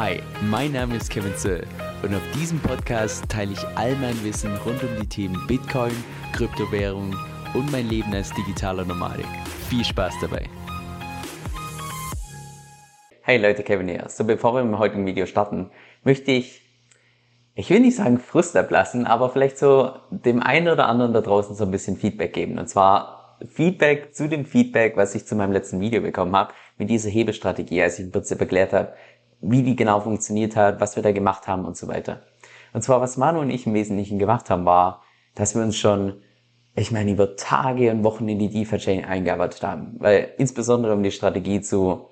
Hi, mein Name ist Kevin Zöll und auf diesem Podcast teile ich all mein Wissen rund um die Themen Bitcoin, Kryptowährung und mein Leben als digitaler Nomadik. Viel Spaß dabei! Hey Leute, Kevin hier. So, bevor wir mit dem heutigen Video starten, möchte ich, ich will nicht sagen Frust ablassen, aber vielleicht so dem einen oder anderen da draußen so ein bisschen Feedback geben. Und zwar Feedback zu dem Feedback, was ich zu meinem letzten Video bekommen habe, mit dieser Hebestrategie, als ich im Prinzip erklärt habe, wie die genau funktioniert hat, was wir da gemacht haben und so weiter. Und zwar, was Manu und ich im Wesentlichen gemacht haben, war, dass wir uns schon, ich meine, über Tage und Wochen in die DeFi-Chain eingearbeitet haben. Weil insbesondere um die Strategie zu,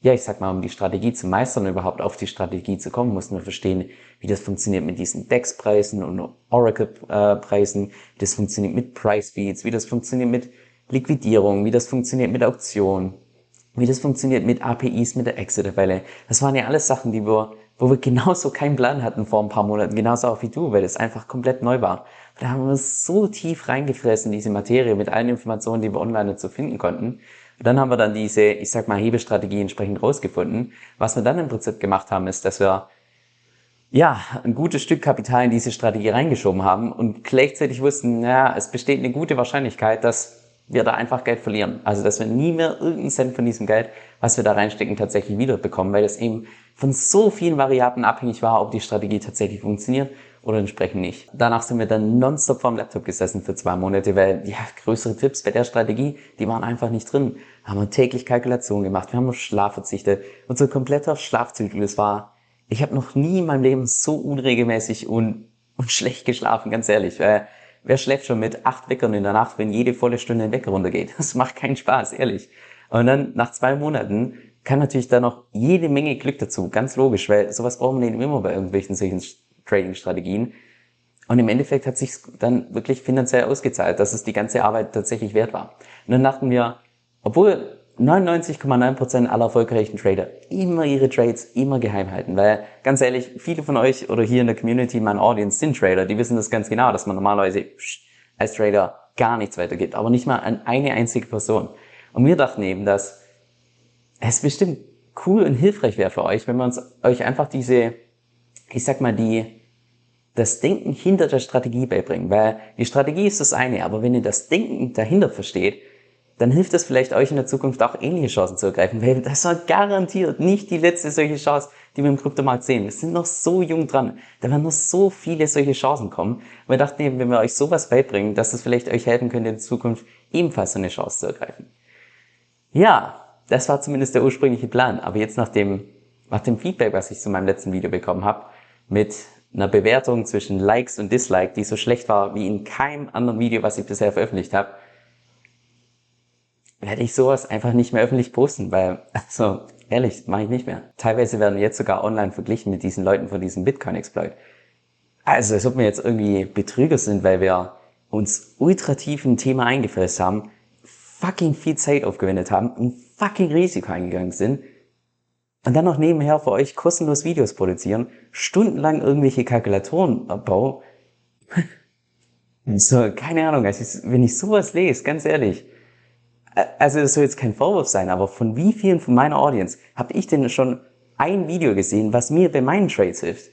ja, ich sag mal, um die Strategie zu meistern und überhaupt auf die Strategie zu kommen, mussten wir verstehen, wie das funktioniert mit diesen DEX-Preisen und Oracle-Preisen, wie das funktioniert mit Price-Feeds, wie das funktioniert mit Liquidierung, wie das funktioniert mit Auktionen wie das funktioniert mit APIs, mit der Exit-Tabelle. Das waren ja alles Sachen, die wir, wo wir genauso keinen Plan hatten vor ein paar Monaten, genauso auch wie du, weil das einfach komplett neu war. Da haben wir uns so tief reingefressen in diese Materie mit allen Informationen, die wir online dazu finden konnten. Und dann haben wir dann diese, ich sag mal, Hebestrategie entsprechend rausgefunden. Was wir dann im Prinzip gemacht haben, ist, dass wir ja, ein gutes Stück Kapital in diese Strategie reingeschoben haben und gleichzeitig wussten, ja, es besteht eine gute Wahrscheinlichkeit, dass wir da einfach Geld verlieren. Also, dass wir nie mehr irgendeinen Cent von diesem Geld, was wir da reinstecken, tatsächlich wiederbekommen, weil es eben von so vielen Variablen abhängig war, ob die Strategie tatsächlich funktioniert oder entsprechend nicht. Danach sind wir dann nonstop vorm Laptop gesessen für zwei Monate, weil ja, größere Tipps bei der Strategie, die waren einfach nicht drin. Haben wir täglich Kalkulationen gemacht, wir haben auf Schlaf verzichtet. Unser kompletter Schlafzyklus war, ich habe noch nie in meinem Leben so unregelmäßig und, und schlecht geschlafen, ganz ehrlich. Weil Wer schläft schon mit acht Weckern in der Nacht, wenn jede volle Stunde ein Wecker runtergeht? Das macht keinen Spaß, ehrlich. Und dann nach zwei Monaten kann natürlich da noch jede Menge Glück dazu, ganz logisch, weil sowas braucht man eben immer bei irgendwelchen solchen Trading-Strategien. Und im Endeffekt hat sich dann wirklich finanziell ausgezahlt, dass es die ganze Arbeit tatsächlich wert war. Und dann dachten wir, obwohl 99,9% aller erfolgreichen Trader immer ihre Trades immer geheim halten, weil ganz ehrlich, viele von euch oder hier in der Community, mein Audience sind Trader, die wissen das ganz genau, dass man normalerweise als Trader gar nichts weitergibt, aber nicht mal an eine einzige Person. Und wir dachten eben, dass es bestimmt cool und hilfreich wäre für euch, wenn wir uns euch einfach diese, ich sag mal, die, das Denken hinter der Strategie beibringen, weil die Strategie ist das eine, aber wenn ihr das Denken dahinter versteht, dann hilft es vielleicht euch in der Zukunft auch ähnliche Chancen zu ergreifen, weil das war garantiert nicht die letzte solche Chance, die wir im Kryptomarkt sehen. Wir sind noch so jung dran. Da werden noch so viele solche Chancen kommen. Und wir dachten eben, wenn wir euch sowas beibringen, dass es vielleicht euch helfen könnte, in Zukunft ebenfalls so eine Chance zu ergreifen. Ja, das war zumindest der ursprüngliche Plan. Aber jetzt nach dem, nach dem Feedback, was ich zu meinem letzten Video bekommen habe, mit einer Bewertung zwischen Likes und Dislike, die so schlecht war wie in keinem anderen Video, was ich bisher veröffentlicht habe, werde ich sowas einfach nicht mehr öffentlich posten, weil, also ehrlich, mache ich nicht mehr. Teilweise werden jetzt sogar online verglichen mit diesen Leuten von diesem Bitcoin-Exploit. Also, als ob wir jetzt irgendwie Betrüger sind, weil wir uns ultrativ ein Thema eingefasst haben, fucking viel Zeit aufgewendet haben, ein fucking Risiko eingegangen sind und dann noch nebenher für euch kostenlos Videos produzieren, stundenlang irgendwelche Kalkulatoren bauen. so, keine Ahnung, also wenn ich sowas lese, ganz ehrlich, also das soll jetzt kein Vorwurf sein, aber von wie vielen von meiner Audience habe ich denn schon ein Video gesehen, was mir bei meinen Trades hilft?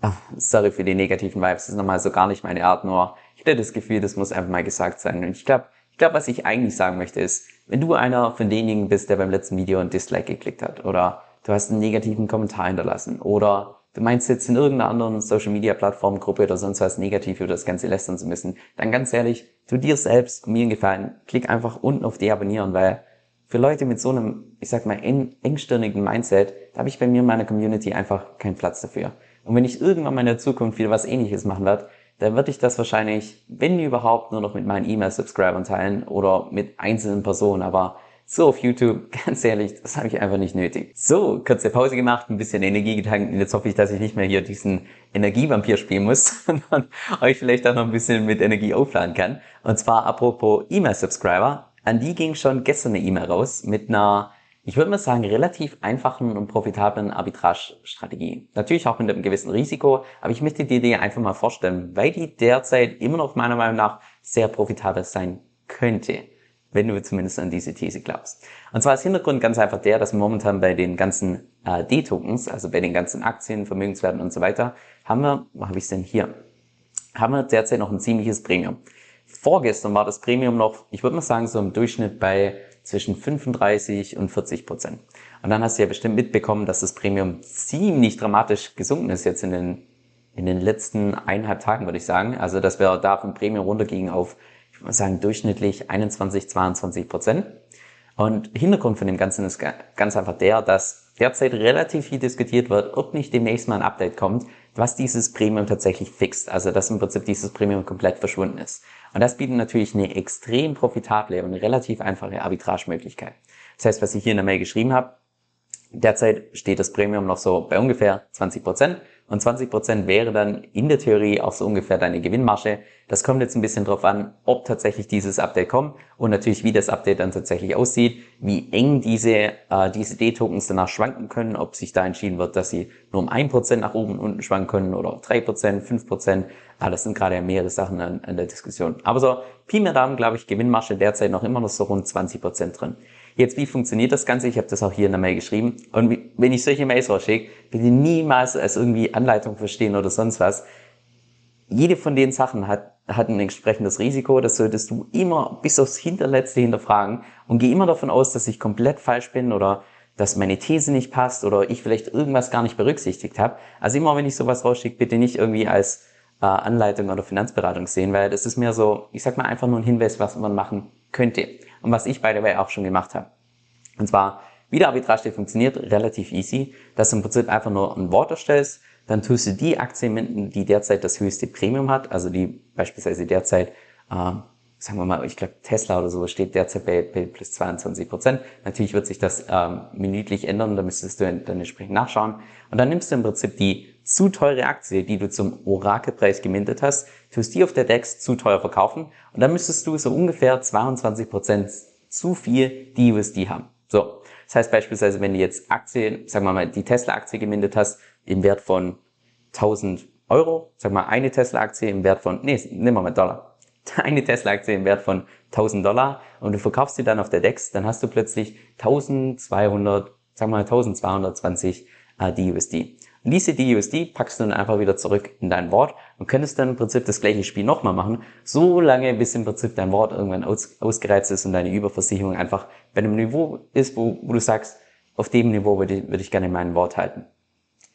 Ach, sorry für die negativen Vibes, das ist nochmal so gar nicht meine Art, nur ich hätte das Gefühl, das muss einfach mal gesagt sein. Und ich glaube, ich glaube, was ich eigentlich sagen möchte ist, wenn du einer von denjenigen bist, der beim letzten Video ein Dislike geklickt hat oder du hast einen negativen Kommentar hinterlassen oder du meinst jetzt in irgendeiner anderen Social Media Plattform, Gruppe oder sonst was negativ über das Ganze lästern zu müssen, dann ganz ehrlich, tu dir selbst und mir einen Gefallen, klick einfach unten auf Deabonnieren, weil für Leute mit so einem, ich sag mal, eng, engstirnigen Mindset, da habe ich bei mir in meiner Community einfach keinen Platz dafür. Und wenn ich irgendwann mal in der Zukunft wieder was ähnliches machen werde, dann würde ich das wahrscheinlich, wenn überhaupt, nur noch mit meinen E-Mail-Subscribern teilen oder mit einzelnen Personen, aber so auf YouTube, ganz ehrlich, das habe ich einfach nicht nötig. So, kurze Pause gemacht, ein bisschen Energie getankt und jetzt hoffe ich, dass ich nicht mehr hier diesen Energievampir spielen muss, sondern euch vielleicht auch noch ein bisschen mit Energie aufladen kann. Und zwar apropos E-Mail-Subscriber, an die ging schon gestern eine E-Mail raus mit einer, ich würde mal sagen, relativ einfachen und profitablen Arbitrage-Strategie. Natürlich auch mit einem gewissen Risiko, aber ich möchte die einfach mal vorstellen, weil die derzeit immer noch meiner Meinung nach sehr profitabel sein könnte wenn du zumindest an diese These glaubst. Und zwar ist Hintergrund ganz einfach der, dass momentan bei den ganzen äh, D-Tokens, also bei den ganzen Aktien, Vermögenswerten und so weiter, haben wir, wo habe ich denn hier? Haben wir derzeit noch ein ziemliches Premium. Vorgestern war das Premium noch, ich würde mal sagen, so im Durchschnitt bei zwischen 35 und 40 Prozent. Und dann hast du ja bestimmt mitbekommen, dass das Premium ziemlich dramatisch gesunken ist jetzt in den, in den letzten eineinhalb Tagen, würde ich sagen. Also, dass wir da vom Premium runtergingen auf, sagen, durchschnittlich 21, 22 Prozent. Und Hintergrund von dem Ganzen ist ganz einfach der, dass derzeit relativ viel diskutiert wird, ob nicht demnächst mal ein Update kommt, was dieses Premium tatsächlich fixt. Also, dass im Prinzip dieses Premium komplett verschwunden ist. Und das bietet natürlich eine extrem profitable und relativ einfache Arbitragemöglichkeit. Das heißt, was ich hier in der Mail geschrieben habe, derzeit steht das Premium noch so bei ungefähr 20 Prozent. Und 20 Prozent wäre dann in der Theorie auch so ungefähr deine Gewinnmasche. Das kommt jetzt ein bisschen drauf an, ob tatsächlich dieses Update kommt und natürlich wie das Update dann tatsächlich aussieht, wie eng diese, äh, diese D-Tokens danach schwanken können, ob sich da entschieden wird, dass sie nur um 1% nach oben und unten schwanken können oder 3%, 5%. Ah, das sind gerade mehrere Sachen an, an der Diskussion. Aber so, Pi mal Daumen, glaube ich, Gewinnmasche derzeit noch immer noch so rund 20 Prozent drin. Jetzt, wie funktioniert das Ganze? Ich habe das auch hier in der Mail geschrieben. Und wie, wenn ich solche Mails rausschicke, bitte niemals als irgendwie Anleitung verstehen oder sonst was. Jede von den Sachen hat, hat ein entsprechendes Risiko. Das solltest du immer bis aufs Hinterletzte hinterfragen und geh immer davon aus, dass ich komplett falsch bin oder dass meine These nicht passt oder ich vielleicht irgendwas gar nicht berücksichtigt habe. Also immer, wenn ich sowas rausschicke, bitte nicht irgendwie als äh, Anleitung oder Finanzberatung sehen, weil das ist mehr so, ich sag mal einfach nur ein Hinweis, was man machen könnte und was ich by the way auch schon gemacht habe. Und zwar, wie der Arbitrage funktioniert, relativ easy, dass du im Prinzip einfach nur ein Wort erstellst, dann tust du die Aktie die derzeit das höchste Premium hat, also die beispielsweise derzeit, äh, sagen wir mal, ich glaube Tesla oder so steht derzeit bei, bei plus 22 Prozent. Natürlich wird sich das ähm, minütlich ändern, da müsstest du dann entsprechend nachschauen. Und dann nimmst du im Prinzip die zu teure Aktie, die du zum Orakelpreis gemintet hast, tust die auf der DEX zu teuer verkaufen und dann müsstest du so ungefähr 22 Prozent zu viel DUSD haben. So. Das heißt beispielsweise, wenn du jetzt Aktien, sagen wir mal, die Tesla-Aktie gemintet hast, im Wert von 1000 Euro, sag mal, eine Tesla-Aktie im Wert von, nee, nehmen wir mal Dollar. Eine Tesla-Aktie im Wert von 1000 Dollar und du verkaufst sie dann auf der DEX, dann hast du plötzlich 1200, sagen wir mal 1220 äh, DUSD. Und diese DUSD packst du dann einfach wieder zurück in dein Wort und könntest dann im Prinzip das gleiche Spiel nochmal machen, so lange bis im Prinzip dein Wort irgendwann aus, ausgereizt ist und deine Überversicherung einfach bei einem Niveau ist, wo, wo du sagst, auf dem Niveau würde ich, würde ich gerne mein Wort halten.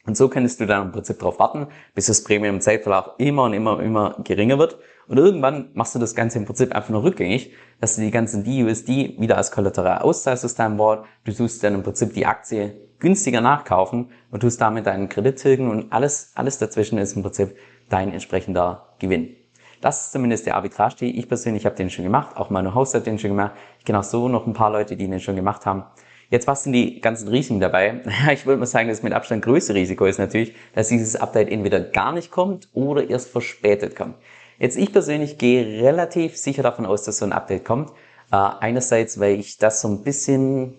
Und so könntest du dann im Prinzip darauf warten, bis das Premium im Zeitverlauf immer und immer und immer geringer wird. Und irgendwann machst du das Ganze im Prinzip einfach nur rückgängig, dass du die ganzen DUSD wieder als Kollateral auszahlst aus deinem Wort. Du tust dann im Prinzip die Aktie günstiger nachkaufen und tust damit deinen Kredit tilgen und alles, alles dazwischen ist im Prinzip dein entsprechender Gewinn. Das ist zumindest der Arbitrage. Ich persönlich habe den schon gemacht, auch meine Host hat den schon gemacht. Ich kenne auch so noch ein paar Leute, die den schon gemacht haben. Jetzt, was sind die ganzen Risiken dabei? Ich würde mal sagen, das mit Abstand größte Risiko ist natürlich, dass dieses Update entweder gar nicht kommt oder erst verspätet kommt. Jetzt, ich persönlich gehe relativ sicher davon aus, dass so ein Update kommt. Äh, einerseits, weil ich das so ein bisschen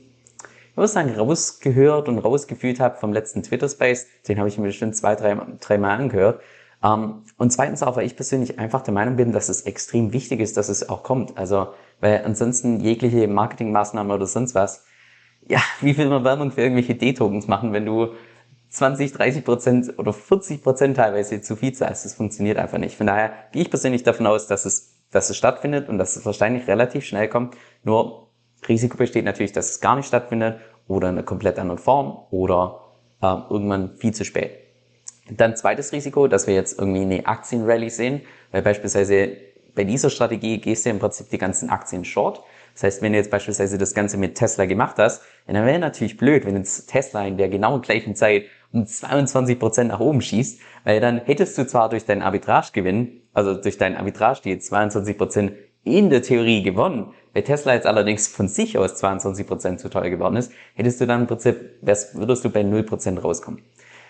ich muss sagen, rausgehört und rausgefühlt habe vom letzten Twitter-Space. Den habe ich mir bestimmt zwei, drei, drei Mal angehört. Um, ähm, und zweitens auch, weil ich persönlich einfach der Meinung bin, dass es extrem wichtig ist, dass es auch kommt. Also, weil ansonsten jegliche Marketingmaßnahmen oder sonst was, ja, wie will man Werbung für irgendwelche D-Tokens machen, wenn du 20, 30 Prozent oder 40 Prozent teilweise zu viel zahlst? Das funktioniert einfach nicht. Von daher gehe ich persönlich davon aus, dass es, dass es stattfindet und dass es wahrscheinlich relativ schnell kommt. Nur Risiko besteht natürlich, dass es gar nicht stattfindet oder in einer komplett anderen Form oder äh, irgendwann viel zu spät. Dann zweites Risiko, dass wir jetzt irgendwie eine Aktienrally sehen, weil beispielsweise bei dieser Strategie gehst du im Prinzip die ganzen Aktien short. Das heißt, wenn du jetzt beispielsweise das Ganze mit Tesla gemacht hast, dann wäre natürlich blöd, wenn jetzt Tesla in der genau gleichen Zeit um 22 Prozent nach oben schießt, weil dann hättest du zwar durch deinen Arbitragegewinn, also durch deinen Arbitrage die 22 Prozent in der Theorie gewonnen, wenn Tesla jetzt allerdings von sich aus 22% zu teuer geworden ist, hättest du dann im Prinzip, würdest du bei 0% rauskommen.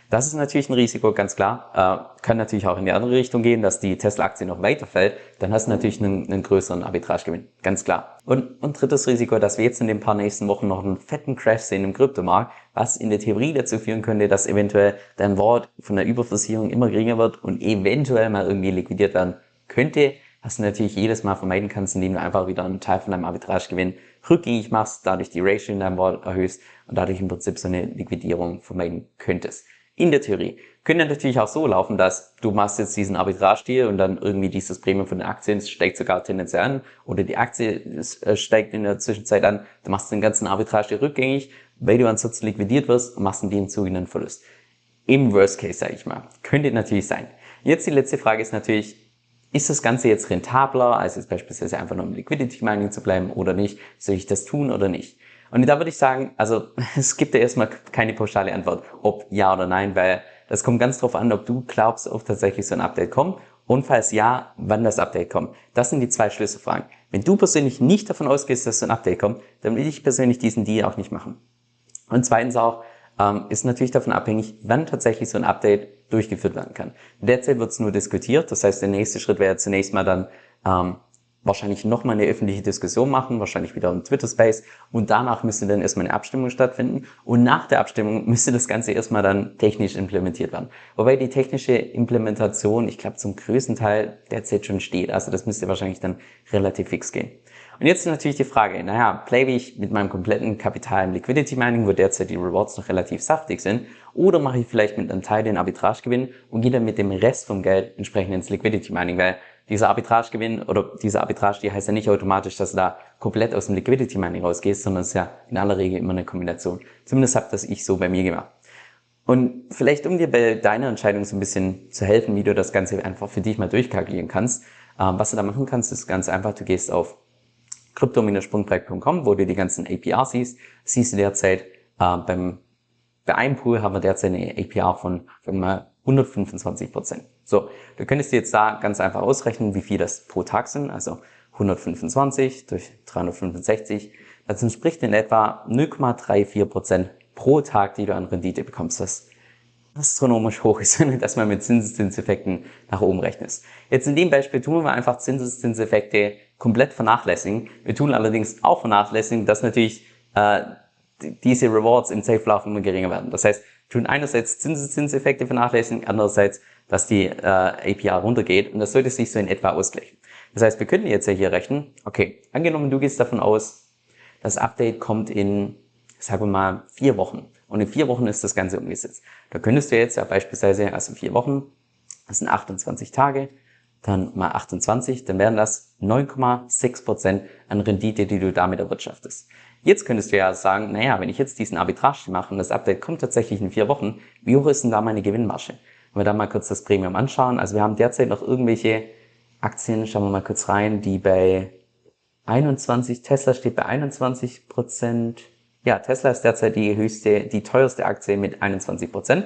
Das ist natürlich ein Risiko, ganz klar. Äh, kann natürlich auch in die andere Richtung gehen, dass die Tesla-Aktie noch weiter fällt. Dann hast du natürlich einen, einen größeren Arbitragegewinn, ganz klar. Und, und drittes Risiko, dass wir jetzt in den paar nächsten Wochen noch einen fetten Crash sehen im Kryptomarkt, was in der Theorie dazu führen könnte, dass eventuell dein Wort von der Überversicherung immer geringer wird und eventuell mal irgendwie liquidiert werden könnte was du natürlich jedes Mal vermeiden kannst, indem du einfach wieder einen Teil von deinem Arbitragegewinn rückgängig machst, dadurch die Ratio in deinem Wallet erhöhst und dadurch im Prinzip so eine Liquidierung vermeiden könntest. In der Theorie. Könnte natürlich auch so laufen, dass du machst jetzt diesen Arbitrage-Deal und dann irgendwie dieses Premium von den Aktien steigt sogar tendenziell an oder die Aktie äh, steigt in der Zwischenzeit an, du machst den ganzen Arbitrage rückgängig, weil du ansonsten liquidiert wirst machst in dem Zuge einen Verlust. Im Worst Case, sage ich mal. Könnte natürlich sein. Jetzt die letzte Frage ist natürlich, ist das Ganze jetzt rentabler, als jetzt beispielsweise einfach nur im Liquidity Mining zu bleiben oder nicht? Soll ich das tun oder nicht? Und da würde ich sagen, also es gibt ja erstmal keine pauschale Antwort, ob ja oder nein, weil das kommt ganz drauf an, ob du glaubst, ob tatsächlich so ein Update kommt und falls ja, wann das Update kommt. Das sind die zwei Schlüsselfragen. Wenn du persönlich nicht davon ausgehst, dass so ein Update kommt, dann will ich persönlich diesen Deal auch nicht machen. Und zweitens auch, ähm, ist natürlich davon abhängig, wann tatsächlich so ein Update durchgeführt werden kann. Derzeit wird es nur diskutiert, das heißt, der nächste Schritt wäre zunächst mal dann ähm, wahrscheinlich nochmal eine öffentliche Diskussion machen, wahrscheinlich wieder im Twitter Space und danach müsste dann erstmal eine Abstimmung stattfinden und nach der Abstimmung müsste das Ganze erstmal dann technisch implementiert werden. Wobei die technische Implementation, ich glaube, zum größten Teil derzeit schon steht, also das müsste wahrscheinlich dann relativ fix gehen. Und jetzt ist natürlich die Frage, naja, play ich mit meinem kompletten Kapital im Liquidity Mining, wo derzeit die Rewards noch relativ saftig sind, oder mache ich vielleicht mit einem Teil den Arbitragegewinn und gehe dann mit dem Rest vom Geld entsprechend ins Liquidity Mining, weil dieser Arbitragegewinn oder dieser Arbitrage, die heißt ja nicht automatisch, dass du da komplett aus dem Liquidity Mining rausgehst, sondern es ist ja in aller Regel immer eine Kombination. Zumindest habe das ich so bei mir gemacht. Und vielleicht, um dir bei deiner Entscheidung so ein bisschen zu helfen, wie du das Ganze einfach für dich mal durchkalkulieren kannst, äh, was du da machen kannst, ist ganz einfach, du gehst auf crypto-sprungbrett.com, wo du die ganzen APR siehst, siehst du derzeit äh, beim bei einem Pool haben wir derzeit eine APR von wir mal 125 Prozent. So, du könntest dir jetzt da ganz einfach ausrechnen, wie viel das pro Tag sind, also 125 durch 365. Das entspricht in etwa 0,34 Prozent pro Tag, die du an Rendite bekommst. Das astronomisch hoch ist, wenn du das mal mit Zinseszinseffekten nach oben rechnest. Jetzt in dem Beispiel tun wir einfach Zinseszinseffekte komplett vernachlässigen. Wir tun allerdings auch vernachlässigen, dass natürlich äh, diese Rewards im Safe Lauf immer geringer werden. Das heißt, tun einerseits Zinseszinseffekte vernachlässigen, andererseits, dass die äh, APR runtergeht und das sollte sich so in etwa ausgleichen. Das heißt, wir könnten jetzt ja hier rechnen, okay, angenommen du gehst davon aus, das Update kommt in, sagen wir mal, vier Wochen. Und in vier Wochen ist das Ganze umgesetzt. Da könntest du jetzt ja beispielsweise, also vier Wochen, das sind 28 Tage, dann mal 28, dann wären das 9,6 Prozent an Rendite, die du damit erwirtschaftest. Jetzt könntest du ja sagen, naja, wenn ich jetzt diesen Arbitrage mache und das Update kommt tatsächlich in vier Wochen, wie hoch ist denn da meine Gewinnmasche? Wenn wir da mal kurz das Premium anschauen, also wir haben derzeit noch irgendwelche Aktien, schauen wir mal kurz rein, die bei 21, Tesla steht bei 21 Prozent. Ja, Tesla ist derzeit die höchste, die teuerste Aktie mit 21 Prozent.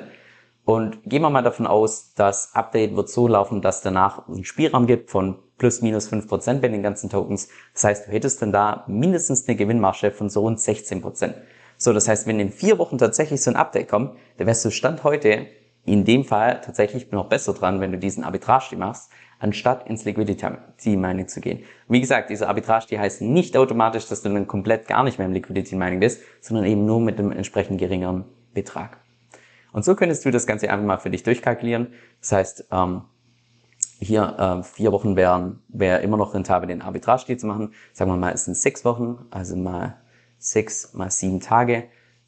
Und gehen wir mal davon aus, das Update wird so laufen, dass danach einen Spielraum gibt von plus minus fünf Prozent bei den ganzen Tokens. Das heißt, du hättest dann da mindestens eine Gewinnmarge von so rund 16%. Prozent. So, das heißt, wenn in vier Wochen tatsächlich so ein Update kommt, dann wärst du Stand heute in dem Fall tatsächlich noch besser dran, wenn du diesen Arbitrage machst, anstatt ins Liquidity Mining zu gehen. Wie gesagt, diese Arbitrage, die heißt nicht automatisch, dass du dann komplett gar nicht mehr im Liquidity Mining bist, sondern eben nur mit einem entsprechend geringeren Betrag. Und so könntest du das Ganze einfach mal für dich durchkalkulieren. Das heißt, ähm, hier äh, vier Wochen wären wäre immer noch rentabel, den Arbitrage zu machen. Sagen wir mal, es sind sechs Wochen, also mal sechs mal sieben Tage.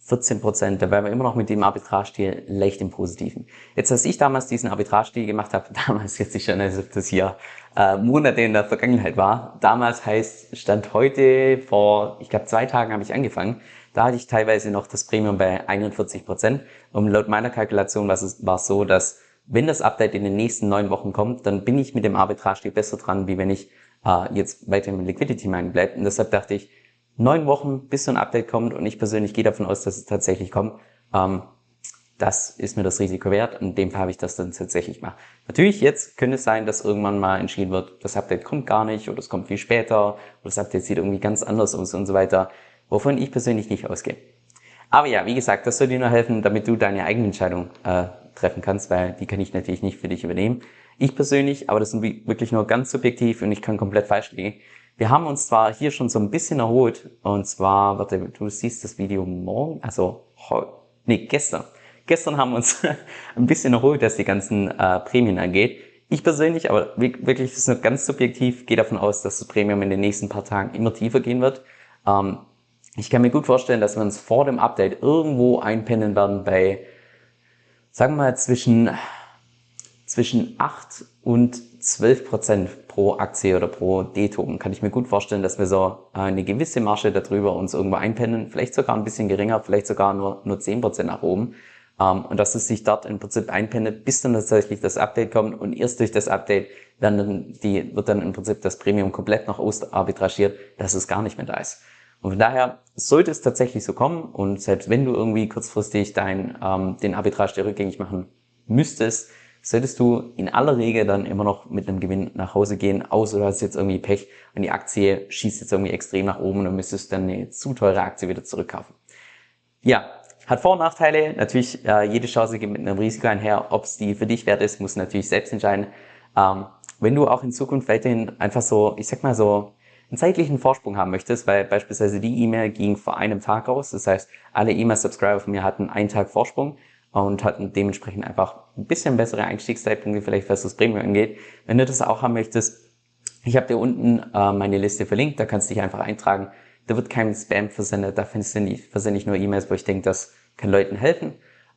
14 Prozent, da wären wir immer noch mit dem Arbitrage-Deal leicht im Positiven. Jetzt, als ich damals diesen Arbitrage-Deal gemacht habe, damals jetzt nicht schon, als ob das hier äh, Monate in der Vergangenheit war. Damals heißt, stand heute, vor, ich glaube, zwei Tagen habe ich angefangen. Da hatte ich teilweise noch das Premium bei 41 Prozent. Und laut meiner Kalkulation war es so, dass wenn das Update in den nächsten neun Wochen kommt, dann bin ich mit dem Arbitrage besser dran, wie wenn ich äh, jetzt weiter im Liquidity Mining bleibe. Und deshalb dachte ich, neun Wochen, bis so ein Update kommt und ich persönlich gehe davon aus, dass es tatsächlich kommt, ähm, das ist mir das Risiko wert. In dem Fall habe ich das dann tatsächlich gemacht. Natürlich, jetzt könnte es sein, dass irgendwann mal entschieden wird, das Update kommt gar nicht oder es kommt viel später oder das Update sieht irgendwie ganz anders aus und so weiter wovon ich persönlich nicht ausgehe. Aber ja, wie gesagt, das soll dir nur helfen, damit du deine eigene Entscheidung äh, treffen kannst, weil die kann ich natürlich nicht für dich übernehmen. Ich persönlich, aber das ist wirklich nur ganz subjektiv und ich kann komplett falsch liegen. Wir haben uns zwar hier schon so ein bisschen erholt, und zwar, warte, du siehst das Video morgen, also, nee, gestern. Gestern haben wir uns ein bisschen erholt, dass die ganzen äh, Prämien angeht. Ich persönlich, aber wirklich, das ist nur ganz subjektiv, gehe davon aus, dass das Premium in den nächsten paar Tagen immer tiefer gehen wird. Ähm, ich kann mir gut vorstellen, dass wir uns vor dem Update irgendwo einpennen werden bei, sagen wir mal, zwischen, zwischen 8 und 12 Prozent pro Aktie oder pro D-Token. Kann ich mir gut vorstellen, dass wir so eine gewisse Marge darüber uns irgendwo einpennen, vielleicht sogar ein bisschen geringer, vielleicht sogar nur, nur 10 Prozent nach oben. Um, und dass es sich dort im Prinzip einpendet, bis dann tatsächlich das Update kommt und erst durch das Update werden dann die, wird dann im Prinzip das Premium komplett noch arbitragiert, dass es gar nicht mehr da ist. Und von daher sollte es tatsächlich so kommen und selbst wenn du irgendwie kurzfristig dein, ähm, den Arbitrage dir rückgängig machen müsstest, solltest du in aller Regel dann immer noch mit einem Gewinn nach Hause gehen, außer du hast jetzt irgendwie Pech und die Aktie schießt jetzt irgendwie extrem nach oben und du müsstest dann eine zu teure Aktie wieder zurückkaufen. Ja, hat Vor- und Nachteile. Natürlich, äh, jede Chance geht mit einem Risiko einher. Ob es die für dich wert ist, musst du natürlich selbst entscheiden. Ähm, wenn du auch in Zukunft weiterhin einfach so, ich sag mal so, einen zeitlichen Vorsprung haben möchtest, weil beispielsweise die E-Mail ging vor einem Tag raus. Das heißt, alle E-Mail-Subscriber von mir hatten einen Tag Vorsprung und hatten dementsprechend einfach ein bisschen bessere Einstiegszeitpunkte, vielleicht was das Premium angeht. Wenn du das auch haben möchtest, ich habe dir unten äh, meine Liste verlinkt, da kannst du dich einfach eintragen. Da wird kein Spam versendet, da findest du nicht, versende ich nur E-Mails, wo ich denke, das kann Leuten helfen.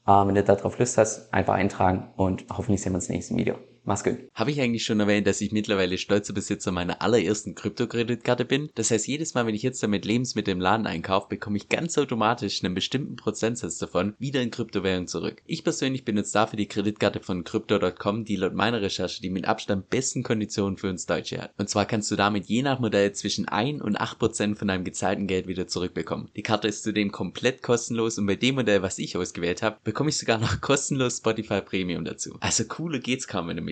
Ähm, wenn du darauf Lust hast, einfach eintragen und hoffentlich sehen wir uns im nächsten Video. Mach's gut. Habe ich eigentlich schon erwähnt, dass ich mittlerweile stolzer Besitzer meiner allerersten Kryptokreditkarte bin? Das heißt, jedes Mal, wenn ich jetzt damit Lebensmittel im Laden einkaufe, bekomme ich ganz automatisch einen bestimmten Prozentsatz davon wieder in Kryptowährung zurück. Ich persönlich benutze dafür die Kreditkarte von Crypto.com, die laut meiner Recherche die mit Abstand besten Konditionen für uns Deutsche hat. Und zwar kannst du damit je nach Modell zwischen 1 und 8 Prozent von deinem gezahlten Geld wieder zurückbekommen. Die Karte ist zudem komplett kostenlos und bei dem Modell, was ich ausgewählt habe, bekomme ich sogar noch kostenlos Spotify Premium dazu. Also cooler geht's kaum, wenn du mich